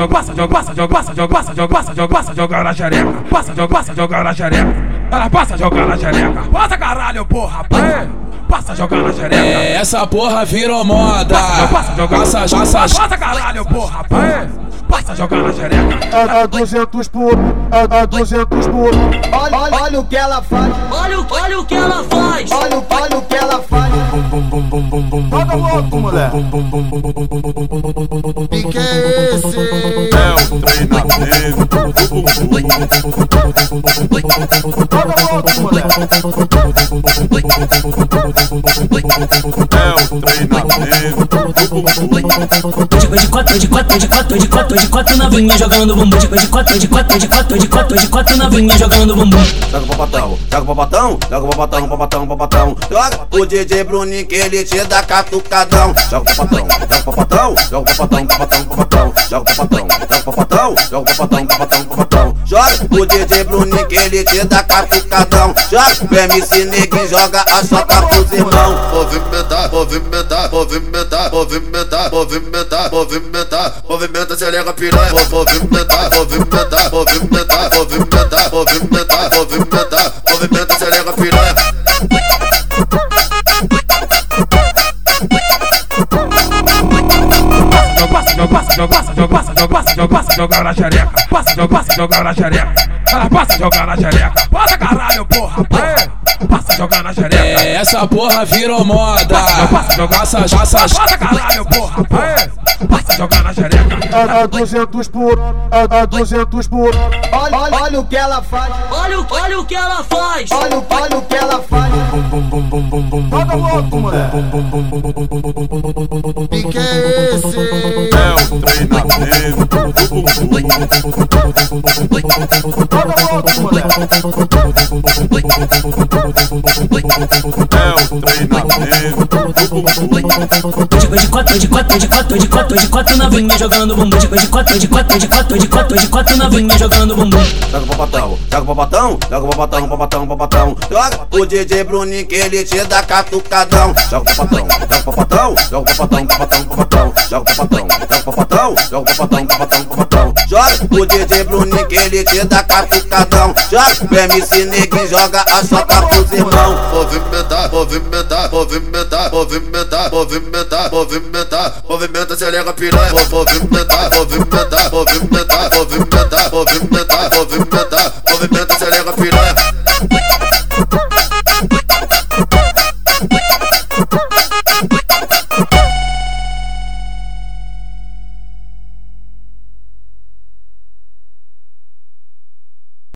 joga, passa, joga, passa, joga, passa, joga, passa, joga, passa, joga, passa, joga na xereca. Passa, joga, passa, joga na xereca. Ela passa, joga na xereca. Passa caralho, porra, passa. Passa, joga na xereca. É, essa porra virou moda. Passa, joga, Passa, passa, passa caralho, porra, passa. Passa, joga na xereca. a, a 200 por, a, a 200 por. Olha, olha, olha o que ela faz. Olha, o- olha o que ela faz. Olha, o- olha o que ela faz. Roda louco, moleque. Que é esse? É o treinamento. Roda louco, moleque. É o treinamento. De quatro, de quatro, de quatro, de quatro, de quatro novinha jogando bumbum. De quatro, de quatro, de quatro, de quatro, de quatro novinha jogando bumbum. Joga o papatão, joga o papatão, joga o papatão, papatão, papatão. Joga o DJ Bruninho que ele te dá catucadão. Joga o papatão, joga o papatão, joga o papatão, papatão, papatão. Joga o papatão, joga o papatão, joga o papatão, papatão, papatão. Joga o DJ Bruninho que ele te dá catucadão. Joga o MC Neguinho, joga a chota pros irmãos. movimentar, movimentar, movimentar, movimentar, movimentar, movimentar, movimenta, acelera piranha, movimentar, movimentar, movimentar, movimentar, movimentar, movimentar, movimenta, joga, passa, joga, passa, joga, passa, joga, passa, joga, joga na xereca. Passa, joga, passa, joga na xereca. Ela passa, joga na xereca. Passa caralho, porra, passa. Passa, joga na xereca. É, essa porra virou moda. Passa, joga, Passa, passa, Passa caralho, porra, passa. Passa, joga na xereca. A, a 200 por, a, a 200 por. Olha, olha, olha o que ela faz. Olha, o- olha o que ela faz. Olha, o- olha o que ela faz. Roda louco, moleque. Que é esse? É o treinamento. Roda louco, moleque. É o treinamento. De quatro, de quatro, de quatro, de quatro, de quatro novinha jogando bumbum. De quatro, de quatro, de quatro, de quatro, de quatro novinha jogando bumbum. Joga o papatão, joga o papatão, joga o papatão, papatão, papatão. Joga o DJ Bruninho que ele te dá catucadão. Joga o papatão, joga o papatão, joga o papatão, papatão, papatão. Joga o papatão, joga o papatão, joga o papatão, papatão, papatão. Joga o DJ Bruninho que ele te dá catucadão. Joga o MC Neguinho, joga a chota pros irmãos. movimentar, movimentar, movimentar, movimentar, movimentar, movimentar, movimenta, acelera piranha, movimentar, movimentar, movimentar, movimentar,